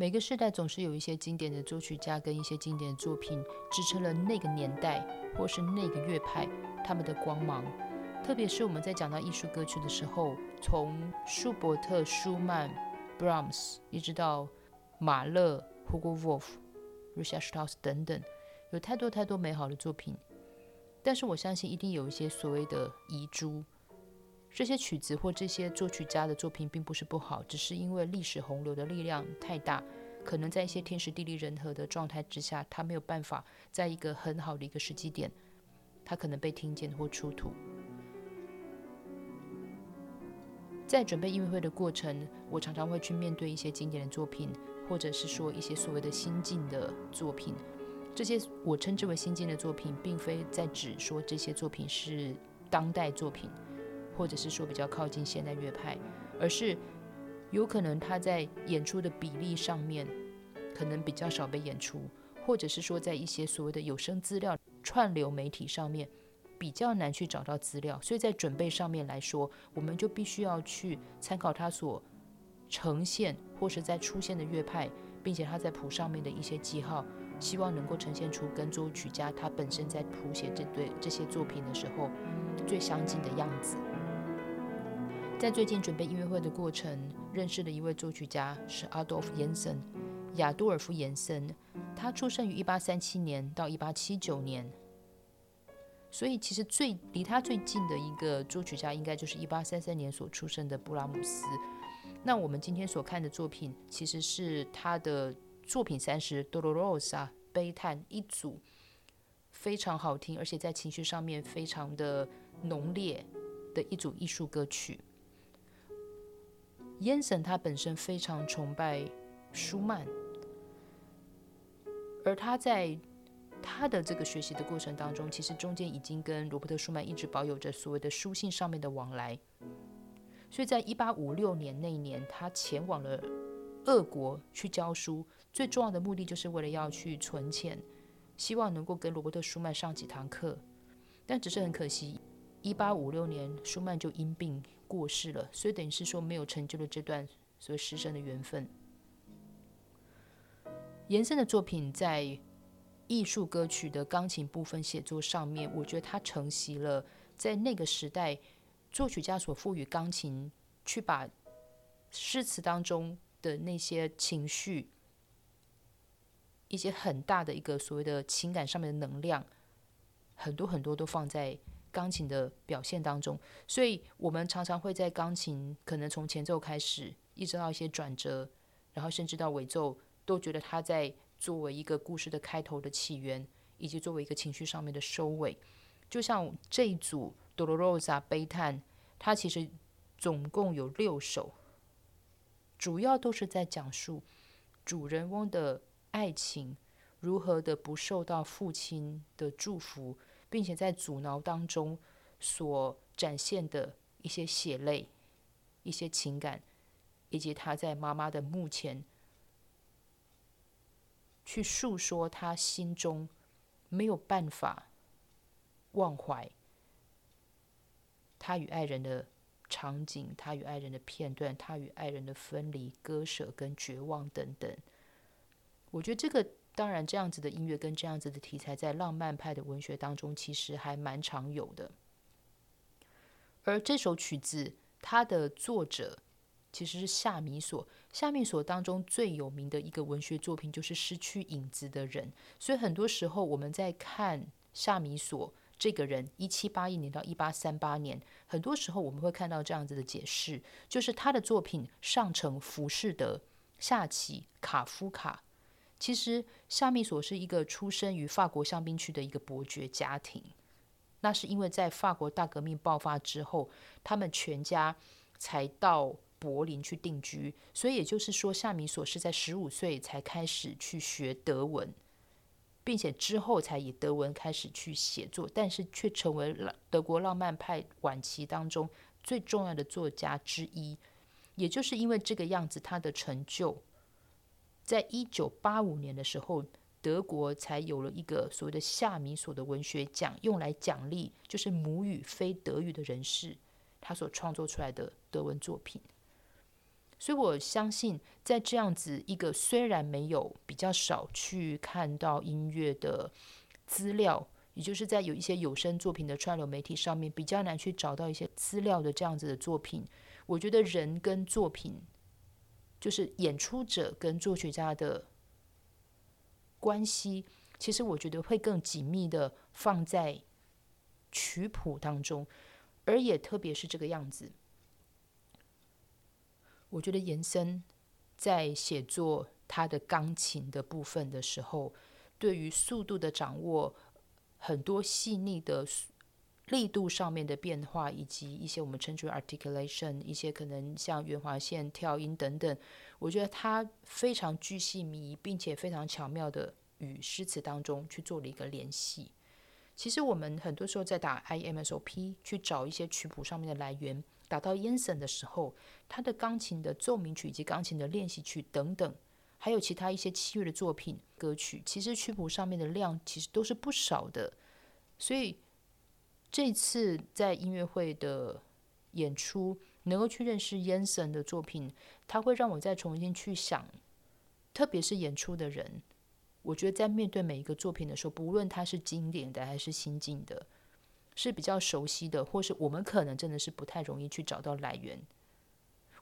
每个时代总是有一些经典的作曲家跟一些经典的作品支撑了那个年代或是那个乐派他们的光芒。特别是我们在讲到艺术歌曲的时候，从舒伯特、舒曼、Brahms 一直到马勒、Hugo Wolf、Richard Strauss 等等，有太多太多美好的作品。但是我相信一定有一些所谓的遗珠。这些曲子或这些作曲家的作品并不是不好，只是因为历史洪流的力量太大，可能在一些天时地利人和的状态之下，他没有办法在一个很好的一个时机点，他可能被听见或出土。在准备音乐会的过程，我常常会去面对一些经典的作品，或者是说一些所谓的新进的作品。这些我称之为新进的作品，并非在指说这些作品是当代作品。或者是说比较靠近现代乐派，而是有可能他在演出的比例上面可能比较少被演出，或者是说在一些所谓的有声资料串流媒体上面比较难去找到资料，所以在准备上面来说，我们就必须要去参考他所呈现或是在出现的乐派，并且他在谱上面的一些记号，希望能够呈现出跟作曲家他本身在谱写这对这些作品的时候最相近的样子。在最近准备音乐会的过程，认识的一位作曲家是 Adolf Jensen，亚多尔夫·延森。他出生于一八三七年到一八七九年，所以其实最离他最近的一个作曲家，应该就是一八三三年所出生的布拉姆斯。那我们今天所看的作品，其实是他的作品三十《Dolorosa》悲叹一组，非常好听，而且在情绪上面非常的浓烈的一组艺术歌曲。燕森他本身非常崇拜舒曼，而他在他的这个学习的过程当中，其实中间已经跟罗伯特舒曼一直保有着所谓的书信上面的往来。所以在一八五六年那一年，他前往了俄国去教书，最重要的目的就是为了要去存钱，希望能够跟罗伯特舒曼上几堂课。但只是很可惜，一八五六年舒曼就因病。过世了，所以等于是说没有成就了这段所谓师生的缘分。延伸的作品在艺术歌曲的钢琴部分写作上面，我觉得他承袭了在那个时代作曲家所赋予钢琴去把诗词当中的那些情绪，一些很大的一个所谓的情感上面的能量，很多很多都放在。钢琴的表现当中，所以我们常常会在钢琴可能从前奏开始，一直到一些转折，然后甚至到尾奏，都觉得它在作为一个故事的开头的起源，以及作为一个情绪上面的收尾。就像这一组《d o l o r o s a 悲叹，它其实总共有六首，主要都是在讲述主人翁的爱情如何的不受到父亲的祝福。并且在阻挠当中所展现的一些血泪、一些情感，以及他在妈妈的墓前去诉说他心中没有办法忘怀他与爱人的场景，他与爱人的片段，他与爱人的分离、割舍跟绝望等等。我觉得这个。当然，这样子的音乐跟这样子的题材，在浪漫派的文学当中，其实还蛮常有的。而这首曲子，它的作者其实是夏米索。夏米索当中最有名的一个文学作品，就是《失去影子的人》。所以很多时候，我们在看夏米索这个人，一七八一年到一八三八年，很多时候我们会看到这样子的解释，就是他的作品上承浮士德、下启卡夫卡。其实夏米索是一个出生于法国香槟区的一个伯爵家庭，那是因为在法国大革命爆发之后，他们全家才到柏林去定居，所以也就是说，夏米索是在十五岁才开始去学德文，并且之后才以德文开始去写作，但是却成为了德国浪漫派晚期当中最重要的作家之一。也就是因为这个样子，他的成就。在一九八五年的时候，德国才有了一个所谓的夏米索的文学奖，用来奖励就是母语非德语的人士他所创作出来的德文作品。所以我相信，在这样子一个虽然没有比较少去看到音乐的资料，也就是在有一些有声作品的串流媒体上面比较难去找到一些资料的这样子的作品，我觉得人跟作品，就是演出者跟作曲家的关系，其实我觉得会更紧密的放在曲谱当中，而也特别是这个样子。我觉得延伸在写作他的钢琴的部分的时候，对于速度的掌握，很多细腻的力度上面的变化，以及一些我们称之为 articulation，一些可能像圆滑线、跳音等等，我觉得他非常巨细靡遗，并且非常巧妙的与诗词当中去做了一个联系。其实我们很多时候在打 IMSOP 去找一些曲谱上面的来源。打到 Yensen 的时候，他的钢琴的奏鸣曲以及钢琴的练习曲等等，还有其他一些器乐的作品歌曲，其实曲谱上面的量其实都是不少的。所以这次在音乐会的演出，能够去认识 Yensen 的作品，他会让我再重新去想，特别是演出的人，我觉得在面对每一个作品的时候，不论它是经典的还是新进的。是比较熟悉的，或是我们可能真的是不太容易去找到来源。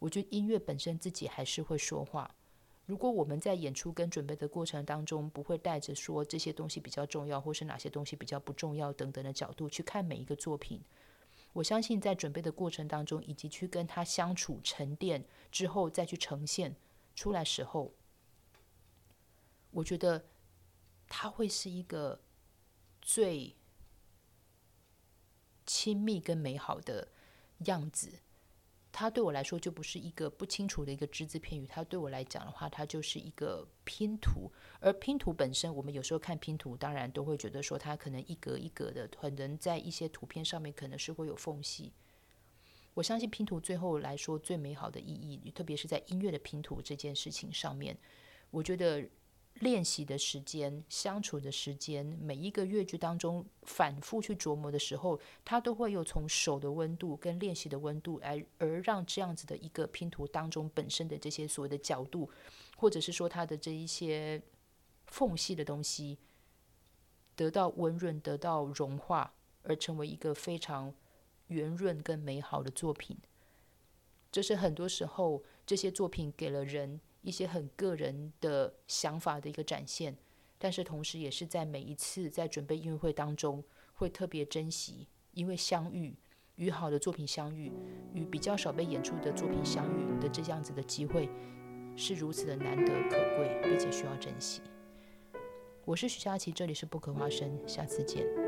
我觉得音乐本身自己还是会说话。如果我们在演出跟准备的过程当中，不会带着说这些东西比较重要，或是哪些东西比较不重要等等的角度去看每一个作品，我相信在准备的过程当中，以及去跟他相处沉淀之后再去呈现出来时候，我觉得他会是一个最。亲密跟美好的样子，它对我来说就不是一个不清楚的一个只字片语。它对我来讲的话，它就是一个拼图。而拼图本身，我们有时候看拼图，当然都会觉得说它可能一格一格的，可能在一些图片上面可能是会有缝隙。我相信拼图最后来说最美好的意义，特别是在音乐的拼图这件事情上面，我觉得。练习的时间、相处的时间，每一个乐句当中反复去琢磨的时候，他都会有从手的温度跟练习的温度，而而让这样子的一个拼图当中本身的这些所谓的角度，或者是说它的这一些缝隙的东西，得到温润、得到融化，而成为一个非常圆润跟美好的作品。这是很多时候这些作品给了人。一些很个人的想法的一个展现，但是同时也是在每一次在准备音乐会当中，会特别珍惜，因为相遇与好的作品相遇，与比较少被演出的作品相遇的这样子的机会，是如此的难得可贵，并且需要珍惜。我是徐佳琪，这里是不可花生，下次见。